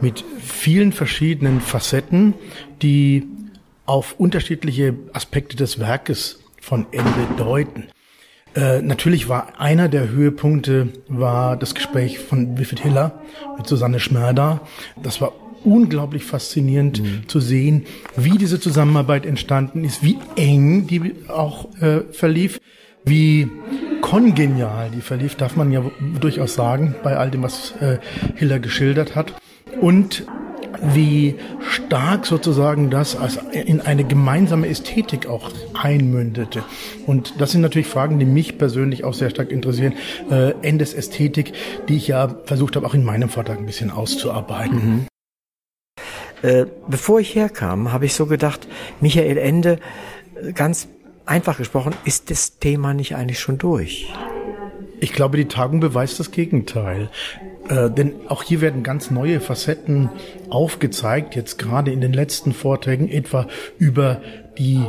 mit vielen verschiedenen Facetten, die auf unterschiedliche Aspekte des Werkes von Ende deuten. Äh, natürlich war einer der Höhepunkte war das Gespräch von Wilfried Hiller mit Susanne Schmerda. Das war unglaublich faszinierend mhm. zu sehen, wie diese Zusammenarbeit entstanden ist, wie eng die auch äh, verlief, wie kongenial die verlief, darf man ja durchaus sagen, bei all dem, was äh, Hiller geschildert hat und wie stark sozusagen das in eine gemeinsame Ästhetik auch einmündete. Und das sind natürlich Fragen, die mich persönlich auch sehr stark interessieren. Äh, Endes Ästhetik, die ich ja versucht habe, auch in meinem Vortrag ein bisschen auszuarbeiten. Mhm. Äh, bevor ich herkam, habe ich so gedacht, Michael Ende, äh, ganz einfach gesprochen, ist das Thema nicht eigentlich schon durch? Ich glaube, die Tagung beweist das Gegenteil. Äh, denn auch hier werden ganz neue Facetten aufgezeigt, jetzt gerade in den letzten Vorträgen, etwa über die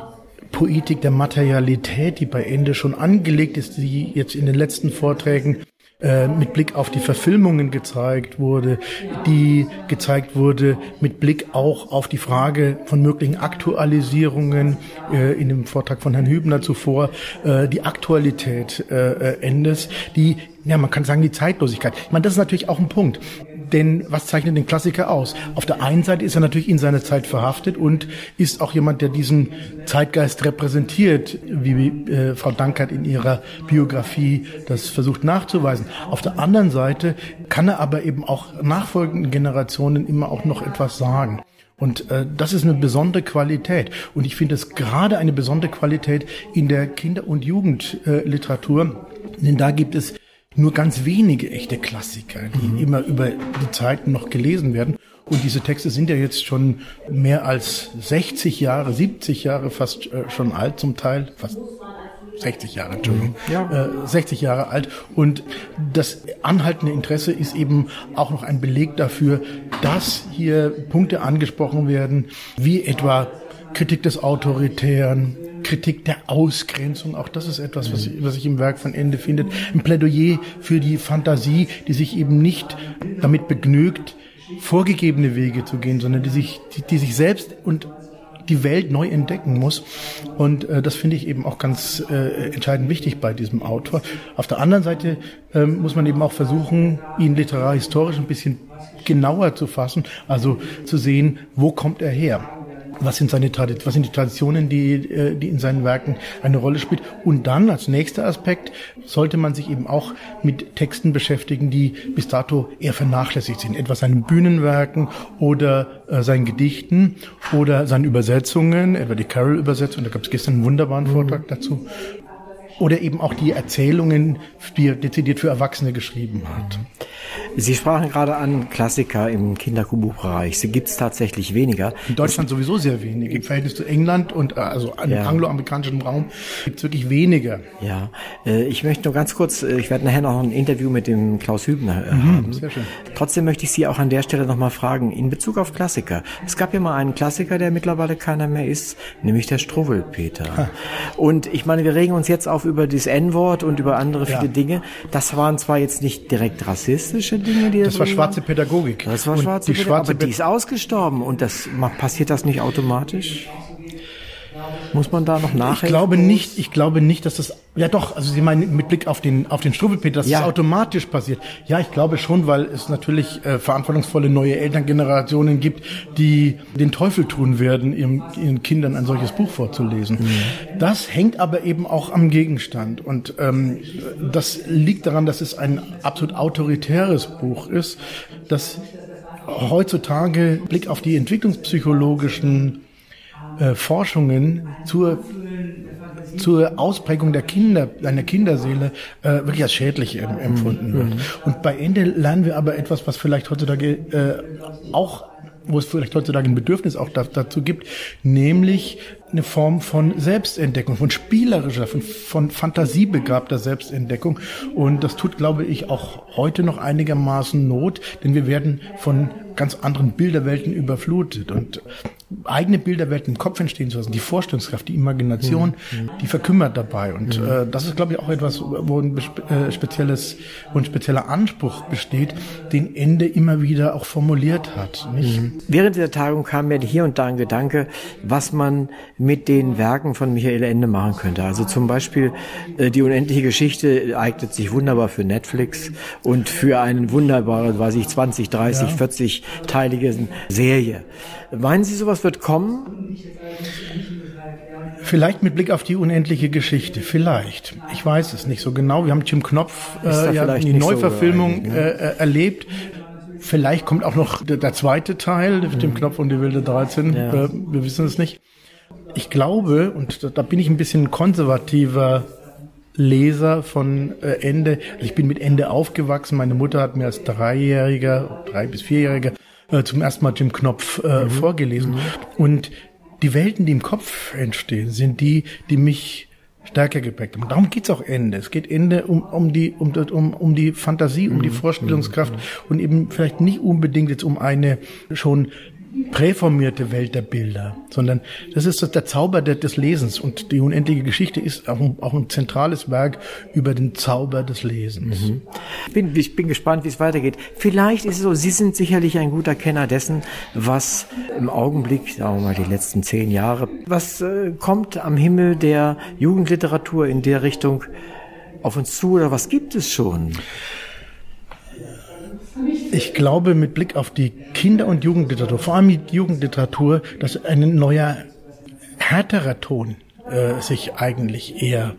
Poetik der Materialität, die bei Ende schon angelegt ist, die jetzt in den letzten Vorträgen äh, mit Blick auf die Verfilmungen gezeigt wurde, die gezeigt wurde mit Blick auch auf die Frage von möglichen Aktualisierungen äh, in dem Vortrag von Herrn Hübner zuvor, äh, die Aktualität äh, äh Endes, die ja, man kann sagen, die Zeitlosigkeit. Ich meine, das ist natürlich auch ein Punkt. Denn was zeichnet den Klassiker aus? Auf der einen Seite ist er natürlich in seiner Zeit verhaftet und ist auch jemand, der diesen Zeitgeist repräsentiert, wie äh, Frau Dankert in ihrer Biografie das versucht nachzuweisen. Auf der anderen Seite kann er aber eben auch nachfolgenden Generationen immer auch noch etwas sagen. Und äh, das ist eine besondere Qualität. Und ich finde es gerade eine besondere Qualität in der Kinder- und Jugendliteratur. Äh, denn da gibt es nur ganz wenige echte Klassiker, die mhm. immer über die Zeiten noch gelesen werden. Und diese Texte sind ja jetzt schon mehr als 60 Jahre, 70 Jahre fast äh, schon alt zum Teil, fast 60 Jahre, Entschuldigung, mhm. ja. äh, 60 Jahre alt. Und das anhaltende Interesse ist eben auch noch ein Beleg dafür, dass hier Punkte angesprochen werden, wie etwa Kritik des Autoritären, Kritik der Ausgrenzung. Auch das ist etwas, was, was sich im Werk von Ende findet. Ein Plädoyer für die Fantasie, die sich eben nicht damit begnügt, vorgegebene Wege zu gehen, sondern die sich, die, die sich selbst und die Welt neu entdecken muss. Und äh, das finde ich eben auch ganz äh, entscheidend wichtig bei diesem Autor. Auf der anderen Seite ähm, muss man eben auch versuchen, ihn literarhistorisch ein bisschen genauer zu fassen, also zu sehen, wo kommt er her was sind seine Traditionen, was sind die Traditionen, die, äh, die in seinen Werken eine Rolle spielt. Und dann als nächster Aspekt sollte man sich eben auch mit Texten beschäftigen, die bis dato eher vernachlässigt sind, etwa seinen Bühnenwerken oder äh, seinen Gedichten oder seinen Übersetzungen, etwa die Carol-Übersetzung, da gab es gestern einen wunderbaren Vortrag dazu, oder eben auch die Erzählungen, die er dezidiert für Erwachsene geschrieben hat. Sie sprachen gerade an Klassiker im Kinderbuchbereich. Sie gibt es tatsächlich weniger. In Deutschland das sowieso sehr wenig. Im Verhältnis zu England und äh, also im ja. angloamerikanischen Raum gibt es wirklich weniger. Ja, äh, ich möchte nur ganz kurz, äh, ich werde nachher noch ein Interview mit dem Klaus Hübner mhm, haben. Sehr schön. Trotzdem möchte ich Sie auch an der Stelle nochmal fragen, in Bezug auf Klassiker. Es gab ja mal einen Klassiker, der mittlerweile keiner mehr ist, nämlich der Struwwelpeter. Und ich meine, wir regen uns jetzt auf über das N-Wort und über andere viele ja. Dinge. Das waren zwar jetzt nicht direkt rassistische Dinge, die das war schwarze Pädagogik. Das war schwarze Pädagogik, aber die ist ausgestorben und das passiert das nicht automatisch? Muss man da noch nachhelfen? Ich glaube nicht, ich glaube nicht, dass das, ja doch, also Sie meinen mit Blick auf den, auf den Struwwelpeter, dass ja. das automatisch passiert. Ja, ich glaube schon, weil es natürlich äh, verantwortungsvolle neue Elterngenerationen gibt, die den Teufel tun werden, ihren, ihren Kindern ein solches Buch vorzulesen. Mhm. Das hängt aber eben auch am Gegenstand und ähm, das liegt daran, dass es ein absolut autoritäres Buch ist, das heutzutage Blick auf die entwicklungspsychologischen äh, Forschungen zur zur Ausprägung der Kinder, einer Kinderseele äh, wirklich als schädlich empfunden wird. Mhm. Und bei Ende lernen wir aber etwas, was vielleicht heutzutage äh, auch wo es vielleicht heutzutage ein Bedürfnis auch dazu gibt, nämlich eine Form von Selbstentdeckung, von spielerischer, von, von fantasiebegabter Selbstentdeckung. Und das tut, glaube ich, auch heute noch einigermaßen Not, denn wir werden von ganz anderen Bilderwelten überflutet. Und eigene Bilderwelten im Kopf entstehen zu lassen, die Vorstellungskraft, die Imagination, mhm. die verkümmert dabei. Und mhm. äh, das ist, glaube ich, auch etwas, wo ein äh, spezielles, wo ein spezieller Anspruch besteht, den Ende immer wieder auch formuliert hat. Mhm. Während dieser Tagung kam mir hier und da ein Gedanke, was man mit den Werken von Michael Ende machen könnte. Also zum Beispiel äh, die unendliche Geschichte eignet sich wunderbar für Netflix und für einen wunderbaren, weiß ich, 20, 30, ja. 40 teiligen Serie. Meinen Sie, sowas wird kommen? Vielleicht mit Blick auf die unendliche Geschichte, vielleicht. Ich weiß es nicht so genau. Wir haben Tim Knopf äh, ja, die Neuverfilmung so ne? äh, erlebt. Vielleicht kommt auch noch der, der zweite Teil, mhm. Tim Knopf und die wilde 13. Ja. Äh, wir wissen es nicht. Ich glaube, und da, da bin ich ein bisschen konservativer Leser von äh, Ende. Also ich bin mit Ende aufgewachsen. Meine Mutter hat mir als Dreijähriger, drei bis vierjähriger äh, zum ersten Mal Jim Knopf äh, mhm. vorgelesen. Mhm. Und die Welten, die im Kopf entstehen, sind die, die mich stärker geprägt haben. Darum geht's auch Ende. Es geht Ende um, um, die, um, um, um die Fantasie, um die mhm. Vorstellungskraft mhm. und eben vielleicht nicht unbedingt jetzt um eine schon präformierte Welt der Bilder, sondern das ist der Zauber des Lesens und die unendliche Geschichte ist auch ein, auch ein zentrales Werk über den Zauber des Lesens. Mhm. Ich, bin, ich bin gespannt, wie es weitergeht. Vielleicht ist es so, Sie sind sicherlich ein guter Kenner dessen, was im Augenblick, sagen wir mal die letzten zehn Jahre, was äh, kommt am Himmel der Jugendliteratur in der Richtung auf uns zu oder was gibt es schon? Ich glaube, mit Blick auf die Kinder- und Jugendliteratur, vor allem die Jugendliteratur, dass ein neuer, härterer Ton äh, sich eigentlich eher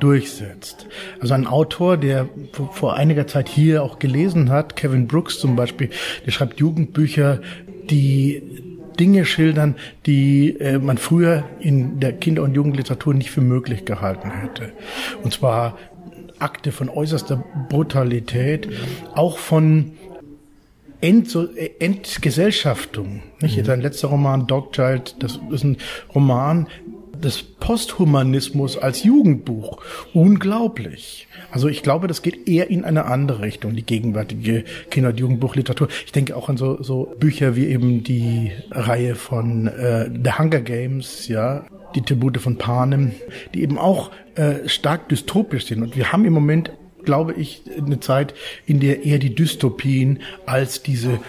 durchsetzt. Also ein Autor, der vor einiger Zeit hier auch gelesen hat, Kevin Brooks zum Beispiel, der schreibt Jugendbücher, die Dinge schildern, die äh, man früher in der Kinder- und Jugendliteratur nicht für möglich gehalten hätte. Und zwar Akte von äußerster Brutalität, auch von Ent Entgesellschaftung. Nicht? Mhm. Sein letzter Roman, Dogchild, das ist ein Roman, des Posthumanismus als Jugendbuch. Unglaublich. Also ich glaube, das geht eher in eine andere Richtung, die gegenwärtige Kinder- und Jugendbuchliteratur. Ich denke auch an so, so Bücher wie eben die Reihe von äh, The Hunger Games, ja, die Tribute von Panem, die eben auch äh, stark dystopisch sind. Und wir haben im Moment glaube ich, eine Zeit, in der eher die Dystopien als diese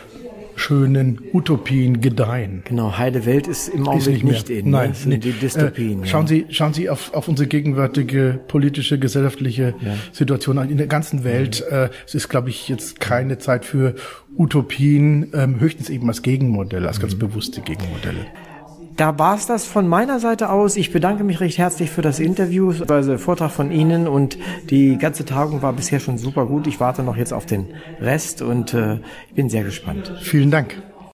schönen Utopien gedeihen. Genau, heile Welt ist im Augenblick ist nicht, nicht in. Nein, ne? nee. die Dystopien. Äh, schauen ja. Sie, schauen Sie auf, auf unsere gegenwärtige politische, gesellschaftliche ja. Situation in der ganzen Welt. Mhm. Äh, es ist, glaube ich, jetzt keine Zeit für Utopien, ähm, höchstens eben als Gegenmodell, als mhm. ganz bewusste Gegenmodelle. Da war es das von meiner Seite aus. Ich bedanke mich recht herzlich für das Interview, also Vortrag von Ihnen und die ganze Tagung war bisher schon super gut. Ich warte noch jetzt auf den Rest und äh, ich bin sehr gespannt. Vielen Dank.